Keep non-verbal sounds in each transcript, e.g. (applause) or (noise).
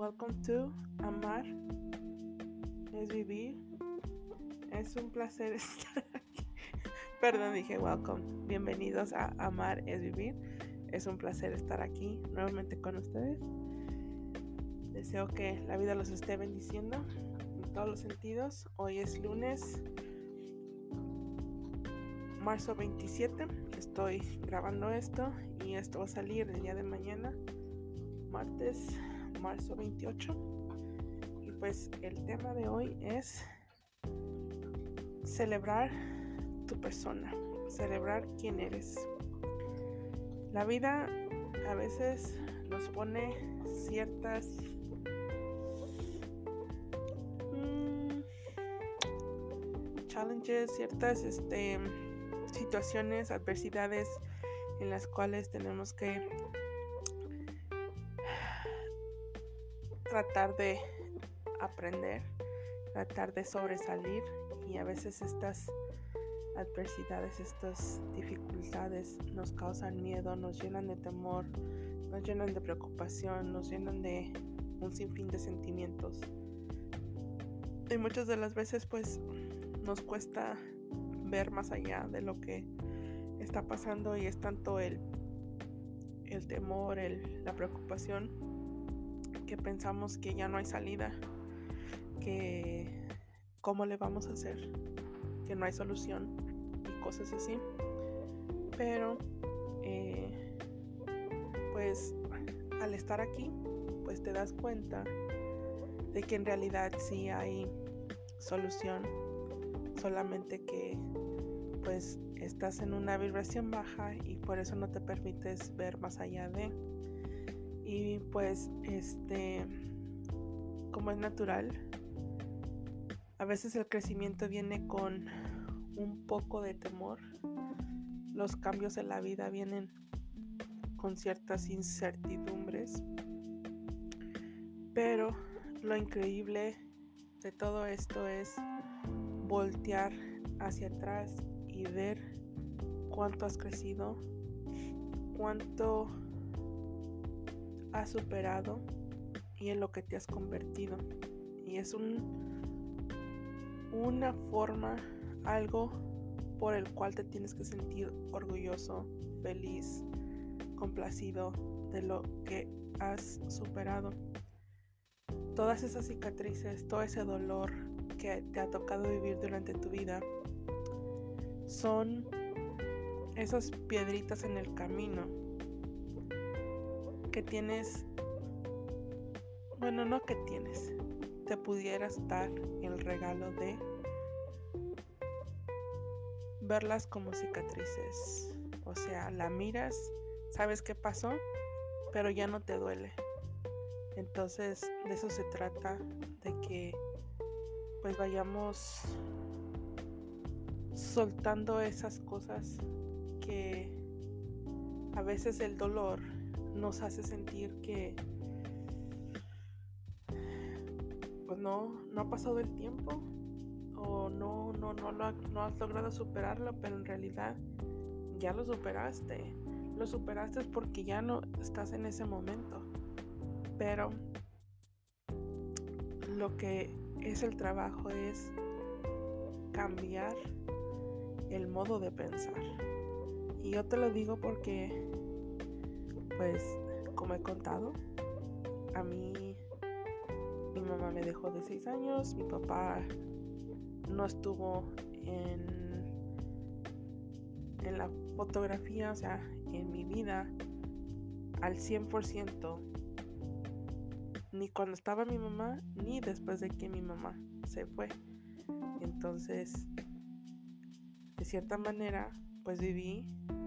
welcome to Amar es vivir. Es un placer (laughs) estar aquí. Perdón, dije welcome. Bienvenidos a Amar es vivir. Es un placer estar aquí nuevamente con ustedes. Deseo que la vida los esté bendiciendo en todos los sentidos. Hoy es lunes, marzo 27. Estoy grabando esto y esto va a salir el día de mañana, martes, marzo 28. Y pues el tema de hoy es celebrar tu persona, celebrar quién eres. La vida a veces nos pone ciertas mm, challenges, ciertas este, situaciones, adversidades en las cuales tenemos que tratar de aprender, tratar de sobresalir y a veces estas adversidades, estas dificultades nos causan miedo, nos llenan de temor, nos llenan de preocupación, nos llenan de un sinfín de sentimientos. Y muchas de las veces pues nos cuesta ver más allá de lo que está pasando y es tanto el, el temor, el, la preocupación que pensamos que ya no hay salida, que cómo le vamos a hacer, que no hay solución y cosas así. Pero, eh, pues al estar aquí, pues te das cuenta de que en realidad sí hay solución, solamente que pues estás en una vibración baja y por eso no te permites ver más allá de. Y pues este, como es natural, a veces el crecimiento viene con un poco de temor. Los cambios en la vida vienen con ciertas incertidumbres. Pero lo increíble de todo esto es voltear hacia atrás y ver cuánto has crecido, cuánto has superado y en lo que te has convertido. Y es un, una forma, algo por el cual te tienes que sentir orgulloso, feliz, complacido de lo que has superado. Todas esas cicatrices, todo ese dolor que te ha tocado vivir durante tu vida son esas piedritas en el camino que tienes, bueno, no que tienes, te pudieras dar el regalo de verlas como cicatrices. O sea, la miras, sabes qué pasó, pero ya no te duele. Entonces, de eso se trata, de que pues vayamos soltando esas cosas que a veces el dolor nos hace sentir que pues no, no ha pasado el tiempo o no, no, no, no has logrado superarlo, pero en realidad ya lo superaste. Lo superaste porque ya no estás en ese momento. Pero lo que es el trabajo es cambiar el modo de pensar. Y yo te lo digo porque, pues, como he contado, a mí mi mamá me dejó de 6 años, mi papá no estuvo en, en la fotografía, o sea, en mi vida al 100%, ni cuando estaba mi mamá, ni después de que mi mamá se fue. Entonces, de cierta manera, pues viví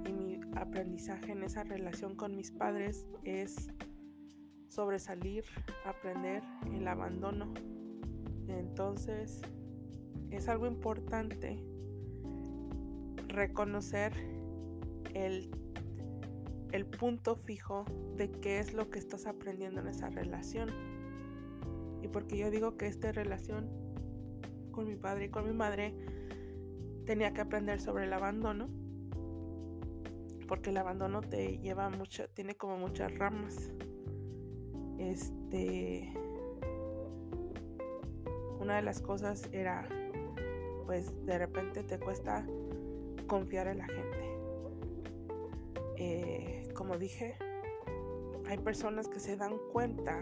y aprendizaje en esa relación con mis padres es sobresalir, aprender el abandono. Entonces, es algo importante reconocer el, el punto fijo de qué es lo que estás aprendiendo en esa relación. Y porque yo digo que esta relación con mi padre y con mi madre tenía que aprender sobre el abandono, porque el abandono te lleva mucho, tiene como muchas ramas. Este, una de las cosas era, pues de repente te cuesta confiar en la gente. Eh, como dije, hay personas que se dan cuenta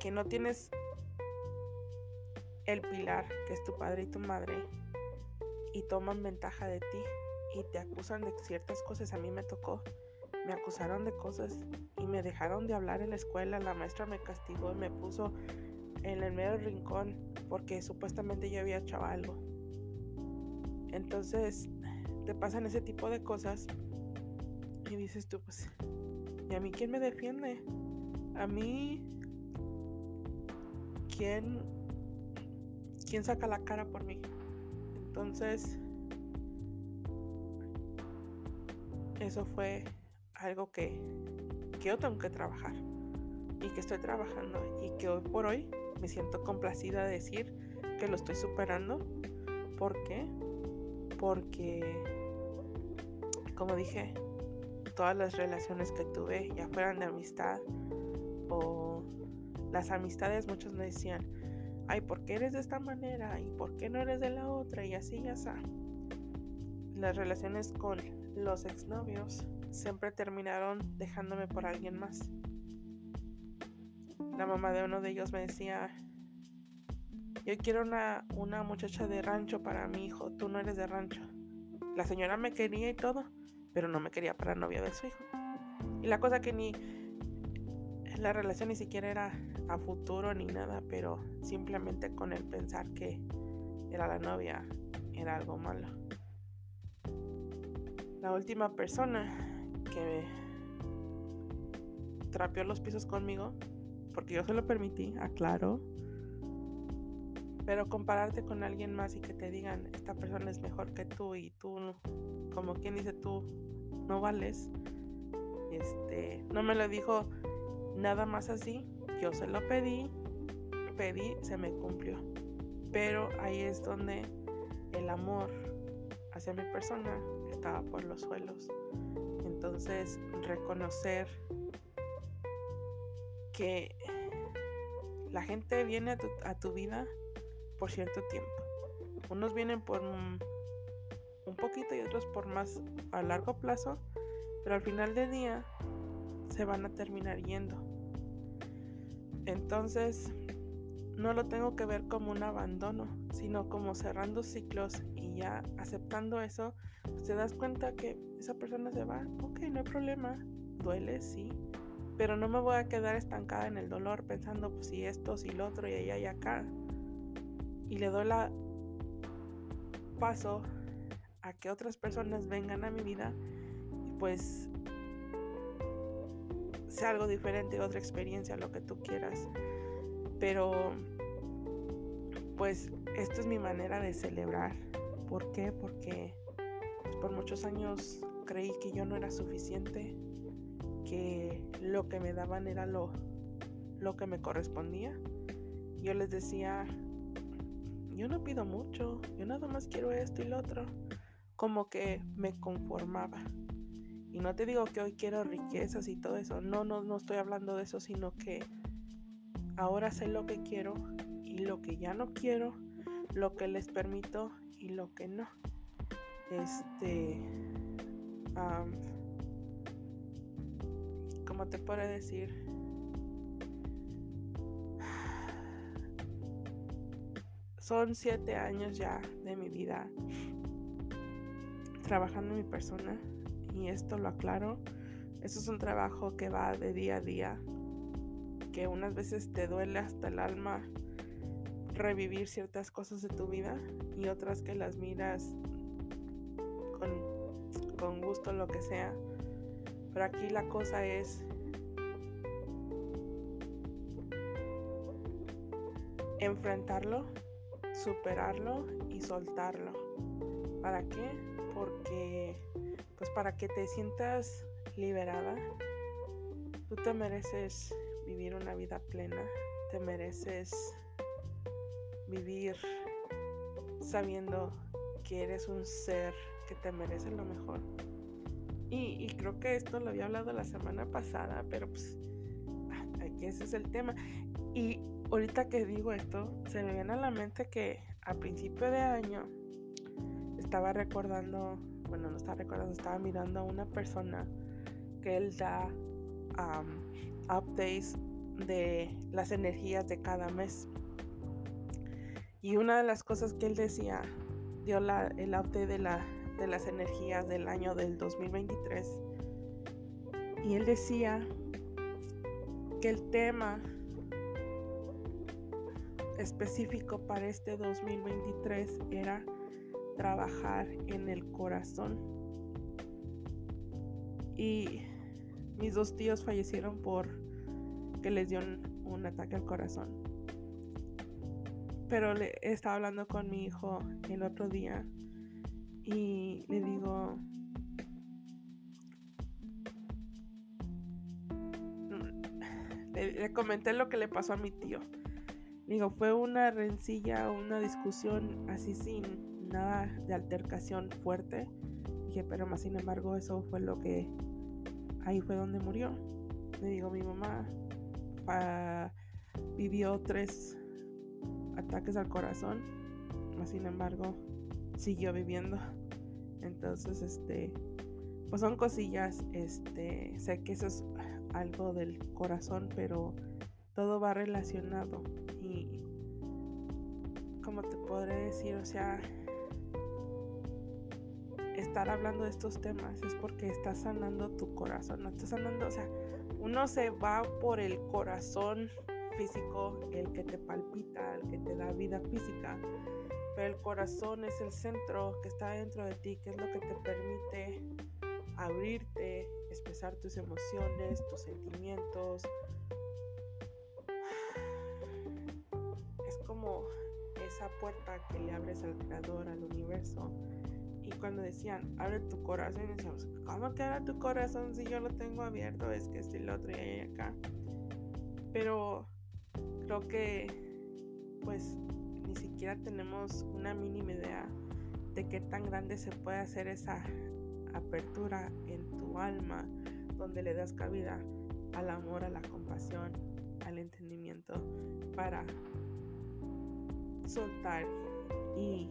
que no tienes el pilar, que es tu padre y tu madre, y toman ventaja de ti y te acusan de ciertas cosas. A mí me tocó, me acusaron de cosas y me dejaron de hablar en la escuela. La maestra me castigó y me puso en el medio rincón porque supuestamente yo había hecho algo. Entonces te pasan ese tipo de cosas y dices tú, pues, ¿y a mí quién me defiende? A mí, ¿quién, quién saca la cara por mí? Entonces, eso fue algo que, que yo tengo que trabajar y que estoy trabajando y que hoy por hoy me siento complacida de decir que lo estoy superando. ¿Por qué? Porque, como dije, todas las relaciones que tuve, ya fueran de amistad o las amistades, muchos me decían, ay, ¿por qué eres de esta manera? ¿Y por qué no eres de la otra? Y así, ya está. Las relaciones con los exnovios siempre terminaron dejándome por alguien más. La mamá de uno de ellos me decía, yo quiero una, una muchacha de rancho para mi hijo, tú no eres de rancho. La señora me quería y todo, pero no me quería para novia de su hijo. Y la cosa que ni la relación ni siquiera era a futuro ni nada, pero simplemente con el pensar que era la novia era algo malo. La última persona que trapeó los pisos conmigo, porque yo se lo permití, aclaro, pero compararte con alguien más y que te digan, esta persona es mejor que tú y tú, como quien dice tú, no vales, este, no me lo dijo nada más así, yo se lo pedí, pedí, se me cumplió. Pero ahí es donde el amor hacia mi persona por los suelos. Entonces, reconocer que la gente viene a tu, a tu vida por cierto tiempo. Unos vienen por un, poquito y otros por más a largo plazo, pero al final del día se van a terminar yendo. Entonces, no lo tengo que ver como un abandono, sino como cerrando ciclos y ya aceptando eso, pues te das cuenta que esa persona se va, ok, no hay problema, duele, sí, pero no me voy a quedar estancada en el dolor pensando, pues si esto, si lo otro y allá y acá y le doy la paso a que otras personas vengan a mi vida y pues sea algo diferente, otra experiencia, lo que tú quieras. Pero pues esto es mi manera de celebrar. ¿Por qué? Porque pues, por muchos años creí que yo no era suficiente, que lo que me daban era lo, lo que me correspondía. Yo les decía, yo no pido mucho, yo nada más quiero esto y lo otro. Como que me conformaba. Y no te digo que hoy quiero riquezas y todo eso. No, no, no estoy hablando de eso, sino que ahora sé lo que quiero y lo que ya no quiero, lo que les permito y lo que no. Este. como te puedo decir? Son siete años ya de mi vida trabajando en mi persona y esto lo aclaro. Esto es un trabajo que va de día a día, que unas veces te duele hasta el alma revivir ciertas cosas de tu vida y otras que las miras con, con gusto, lo que sea. Pero aquí la cosa es enfrentarlo superarlo y soltarlo. ¿Para qué? Porque, pues para que te sientas liberada, tú te mereces vivir una vida plena, te mereces vivir sabiendo que eres un ser que te merece lo mejor. Y, y, creo que esto lo había hablado la semana pasada, pero pues aquí ese es el tema. Y ahorita que digo esto, se me viene a la mente que a principio de año estaba recordando, bueno, no estaba recordando, estaba mirando a una persona que él da updates de las energías de cada mes. Y una de las cosas que él decía, dio la, el update de, la, de las energías del año del 2023. Y él decía que el tema específico para este 2023 era trabajar en el corazón. Y mis dos tíos fallecieron por que les dio un, ataque al corazón. Pero le estaba hablando con mi hijo el otro día y le digo, le, comenté lo que le pasó a mi tío. Digo, fue una rencilla, una discusión así sin nada de altercación fuerte. Dije, pero más sin embargo eso fue lo que ahí fue donde murió. Le digo, mi mamá ah, vivió tres ataques al corazón, más sin embargo siguió viviendo. Entonces, este, pues son cosillas, este, sé que eso es algo del corazón, pero todo va relacionado y como te podré decir, o sea, estar hablando de estos temas es porque estás sanando tu corazón, no estás sanando, o sea, uno se va por el corazón físico, el que te palpita, el que te da vida física, pero el corazón es el centro que está dentro de ti, que es lo que te permite abrirte, expresar tus emociones, tus sentimientos. Es como esa puerta que le abres al creador, al universo y cuando decían, abre tu corazón, decíamos, ¿cómo que abre tu corazón si yo lo tengo abierto? Es que estoy lo otro y acá. Pero creo que, pues, ni siquiera tenemos una mínima idea de qué tan grande se puede hacer esa apertura en tu alma, donde le das cabida al amor, a la compasión, al entendimiento, para soltar y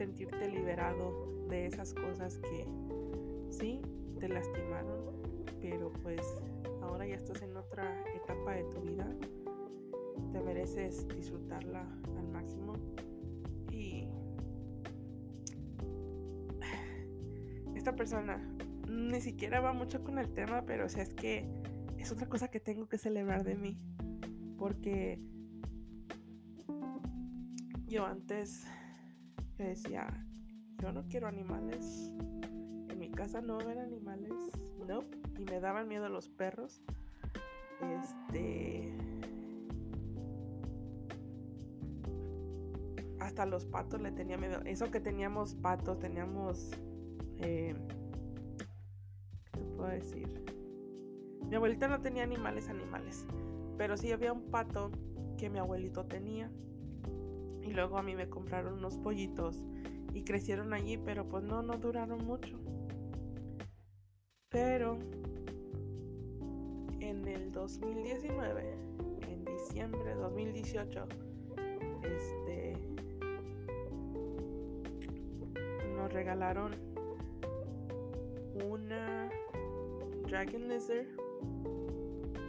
sentirte liberado de esas cosas que sí te lastimaron, pero pues ahora ya estás en otra etapa de tu vida. Te mereces disfrutarla al máximo y (sighs) esta persona ni siquiera va mucho con el tema, pero o es que es otra cosa que tengo que celebrar de mí. Porque yo antes decía, yo no quiero animales. En mi casa no ver animales. No. Y me daban miedo los perros. Este. Hasta los patos le tenía miedo. Eso que teníamos patos, teníamos. Eh, ¿Qué puedo decir? Mi abuelita no tenía animales, animales. Pero sí había un pato que mi abuelito tenía. Y luego a mí me compraron unos pollitos y crecieron allí, pero pues no, no duraron mucho. Pero en el 2019, en diciembre de 2018, este, nos regalaron una Dragon Lizard,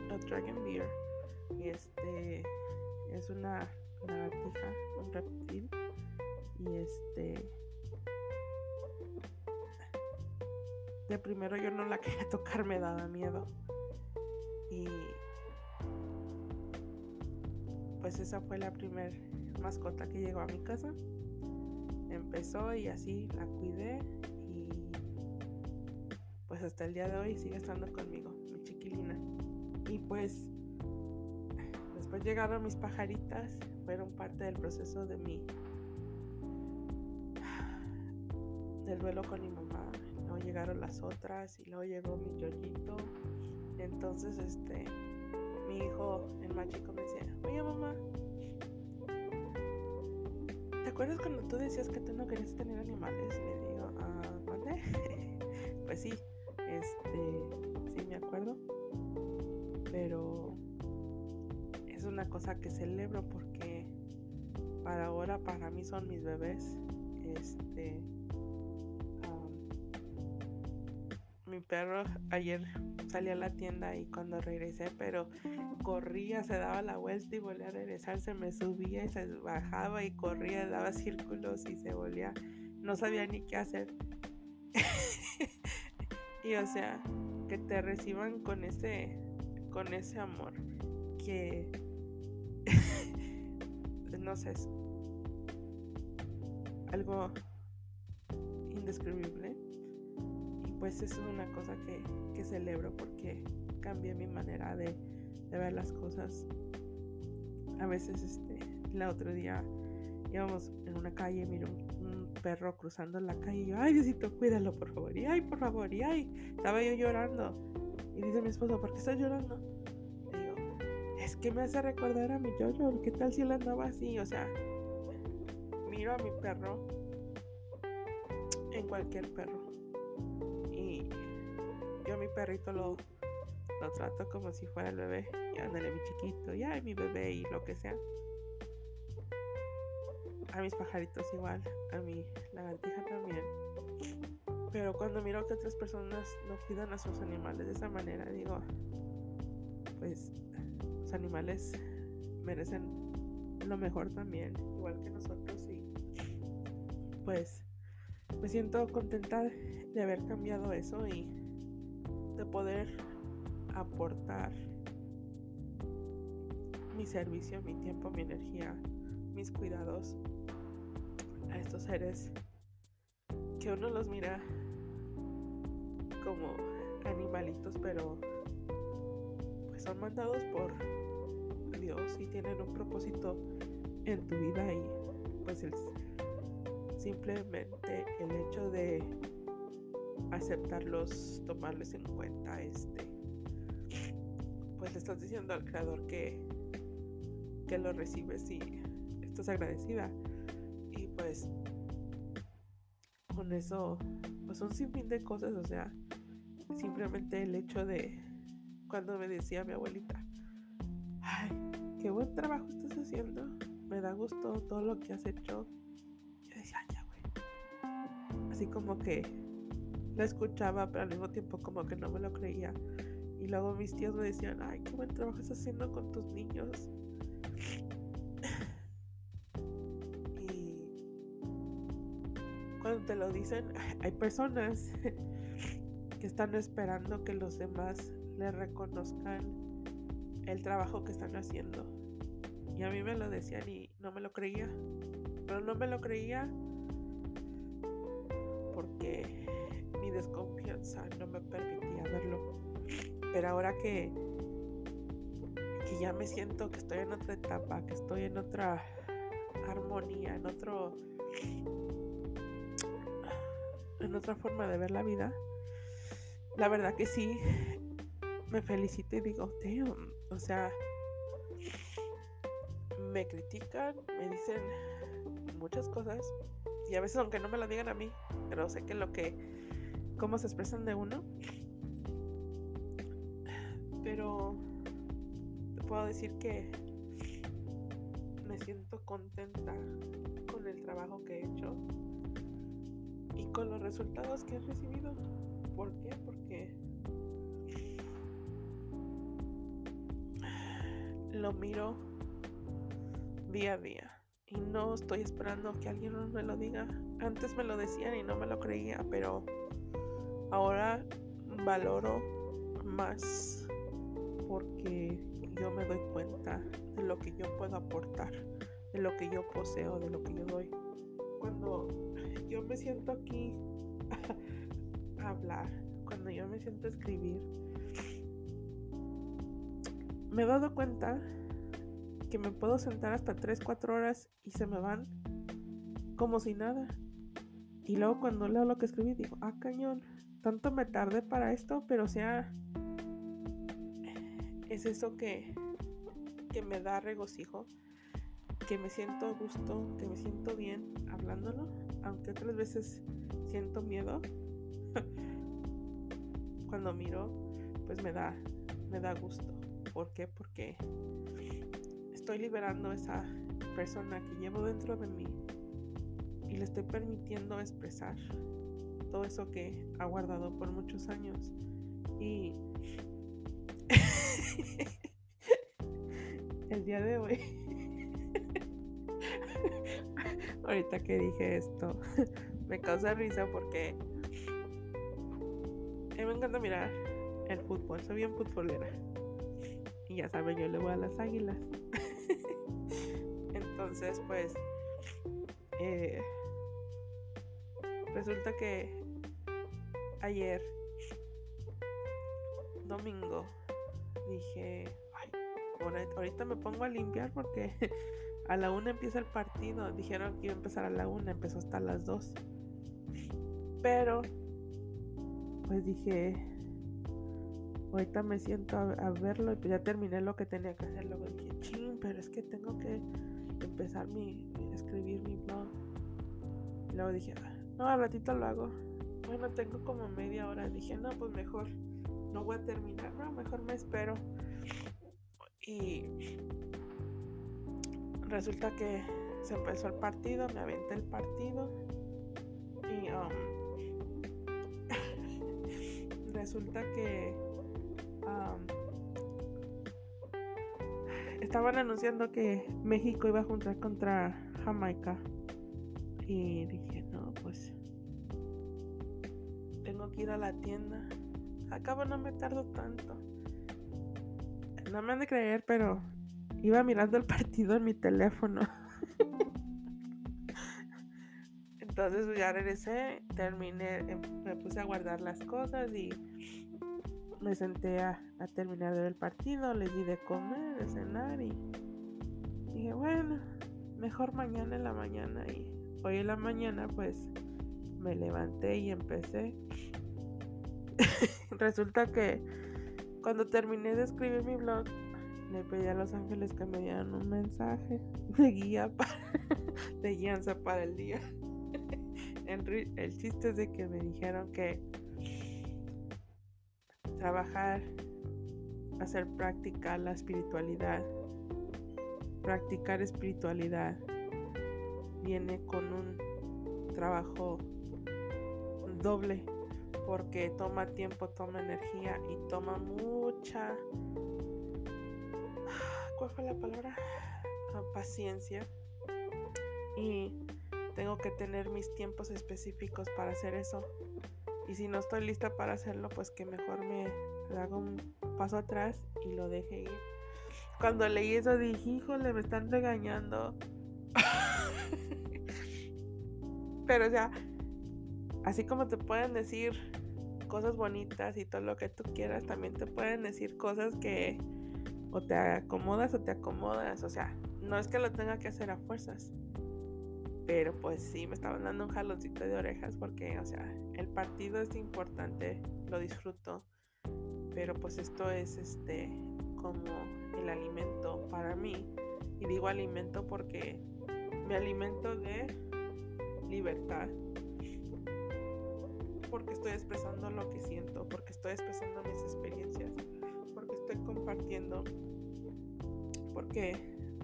a Dragon Beer. Y este es una lagartija, un reptil. Y este. De primero yo no la quería (laughs) tocar, me daba miedo. Y. Pues esa fue la primer mascota que llegó a mi casa. Empezó y así la cuidé. Y. Pues hasta el día de hoy sigue estando conmigo, mi chiquilina. Y pues. Después llegaron mis pajaritas fueron parte del proceso de mi del duelo con mi mamá. Luego llegaron las otras y luego llegó mi yoyito. Entonces, este, mi hijo, el más chico, me decía, oye mamá, ¿te acuerdas cuando tú decías que tú no querías tener animales? Le digo, ah, ¿dónde? (laughs) pues sí, este, sí me acuerdo. Pero una cosa que celebro porque para ahora para mí son mis bebés. Este mi perro ayer salía a la tienda y cuando regresé, pero corría, se daba la vuelta y volvía a regresar, se me subía y se bajaba y corría, daba círculos y se volvía, no sabía ni qué hacer. (laughs) y o sea, que te reciban con ese, con ese amor que, sé, algo indescribible pues eso es una cosa que, celebro porque cambié mi manera de, ver las cosas. A veces, este, el otro día íbamos en una calle, miro un, perro cruzando la calle y yo, ay Diosito, cuídalo por favor, y ay, por favor, y ay, estaba yo llorando. Y dice mi esposo, ¿por qué estás llorando? Y que me hace recordar a mi yo ¿qué tal si él andaba así? O sea, miro a mi perro en cualquier perro yo a mi perrito lo, lo trato como si fuera el bebé. Y ándale mi chiquito, y ay mi bebé y lo que sea. A mis pajaritos igual, a mi lagartija también. Pero cuando miro que otras personas no cuidan a sus animales de esa manera, digo, pues animales merecen lo mejor también, igual que nosotros. Y pues me siento contenta de haber cambiado eso y de poder aportar mi servicio, mi tiempo, mi energía, mis cuidados a estos seres que uno los mira como animalitos, pero son mandados por Dios y tienen un propósito en tu vida y pues simplemente el hecho de aceptarlos, tomarles en cuenta, este, pues le estás diciendo al creador que, que lo recibes y estás agradecida. Y pues con eso, pues un sinfín de cosas, o sea, simplemente el hecho de cuando me decía mi abuelita, ay, qué buen trabajo estás haciendo, me da gusto todo lo que has hecho. Yo decía, ya, güey. Así como que la escuchaba, pero al mismo tiempo como que no me lo creía. Y luego mis tíos me decían, ay, qué buen trabajo estás haciendo con tus niños. Y cuando te lo dicen, hay personas que están esperando que los demás le reconozcan el trabajo que están haciendo. Y a mí me lo decían y no me lo creía. Pero no me lo creía porque desconfianza no me permitía verlo. Pero ahora que, que ya me siento que estoy en otra etapa, que estoy en otra armonía, en otro en otra forma de ver la vida, la verdad que sí me felicito y digo, damn, o sea, me critican, me dicen muchas cosas y a veces aunque no me lo digan a mí, pero sé que lo que cómo se expresan de uno. Pero te puedo decir que me siento contenta con el trabajo que he hecho y con los resultados que he recibido. ¿Por qué? Porque lo miro día a día y no estoy esperando que alguien me lo diga. Antes me lo decían y no me lo creía, pero ahora valoro más porque yo me doy cuenta de lo que yo puedo aportar, de lo que yo poseo, de lo que yo doy. Cuando yo me siento aquí (laughs) a hablar, cuando yo me siento escribir, me he dado cuenta que me puedo sentar hasta 3, 4 horas y se me van como si nada. Y luego cuando leo lo que escribí digo, ah, cañón, tanto me tardé para esto, pero o sea, es eso que, que me da regocijo, que me siento a gusto, que me siento bien hablándolo, aunque otras veces siento miedo. (laughs) Cuando miro, pues me da, me da gusto. ¿Por qué? Porque estoy liberando esa persona que llevo dentro de mí y le estoy permitiendo expresar todo eso que ha guardado por muchos años. Y (laughs) el día de hoy, (laughs) ahorita que dije esto, (laughs) me causa risa porque me encanta mirar el fútbol, soy bien futbolera. Y ya saben, yo le voy a las águilas. Entonces, pues, eh, resulta que ayer, domingo, dije, ay, ahorita me pongo a limpiar porque (laughs) a la una empieza el partido. Dijeron que iba a empezar a la una, empezó hasta las dos. Pero, pues dije, ahorita me siento a, verlo y pues ya terminé lo que tenía que hacer. Luego dije, ching, pero es que tengo que empezar mi, escribir mi blog. Y luego dije, ah, no, al ratito lo hago. Bueno, tengo como media hora. Dije, no, pues mejor no voy a terminar, no, mejor me espero. Y resulta que se empezó el partido, me aventé el partido. Y um, (laughs) resulta que estaban anunciando que México iba a juntar contra Jamaica. Y dije, no, pues tengo que ir a la tienda. Acabo no me tardo tanto. No me han de creer, pero iba mirando el partido en mi teléfono. (laughs) Entonces ya regresé, terminé, em, me puse a guardar las cosas y me senté a, terminar el partido, les di de comer, de cenar y dije, bueno, mejor mañana en la mañana. Y hoy en la mañana pues me levanté y empecé. (laughs) Resulta que cuando terminé de escribir mi blog, le pedí a los ángeles que me dieran un mensaje de guía (laughs) para, de guianza para el día. (laughs) El chiste es de que me dijeron que trabajar, hacer práctica la espiritualidad. Practicar espiritualidad viene con un trabajo doble porque toma tiempo, toma energía y toma mucha... ¿Cuál fue la palabra? Ah, paciencia. Y tengo que tener mis tiempos específicos para hacer eso. Y si no estoy lista para hacerlo, pues que mejor me haga un paso atrás y lo deje ir. Cuando leí eso dije, híjole, me están regañando. (laughs) Pero o sea, así como te pueden decir cosas bonitas y todo lo que tú quieras, también te pueden decir cosas que o te acomodas o te acomodas. O sea, no es que lo tenga que hacer a fuerzas. Pero pues sí, me estaban dando un jaloncito de orejas porque, o sea, el partido es importante, lo disfruto. Pero pues esto es este como el alimento para mí. Y digo alimento porque me alimento de libertad. Porque estoy expresando lo que siento, porque estoy expresando mis experiencias, porque estoy compartiendo, porque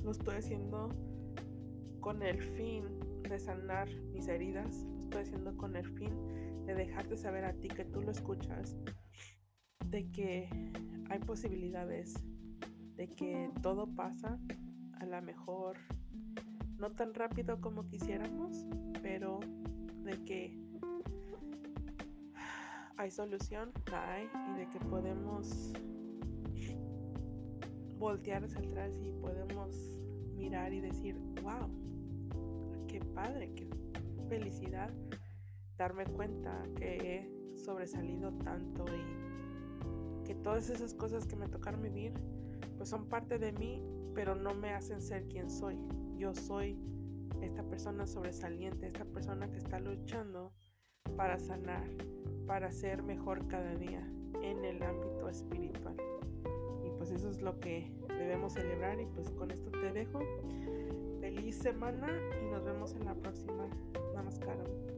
lo estoy haciendo con el fin de sanar mis heridas, lo estoy haciendo con el fin de dejarte saber a ti que tú lo escuchas, de que hay posibilidades, de que todo pasa a la mejor, no tan rápido como quisiéramos, pero de que hay solución, la hay, y de que podemos voltear hacia atrás y podemos mirar y decir, wow, qué padre, qué felicidad darme cuenta que he sobresalido tanto y que todas esas cosas que me tocaron vivir pues son parte de mí, pero no me hacen ser quien soy. Yo soy esta persona sobresaliente, esta persona que está luchando para sanar, para ser mejor cada día en el ámbito espiritual. Y pues eso es lo que debemos celebrar y pues con esto te dejo. Feliz semana y nos vemos en la próxima. Namaskaram.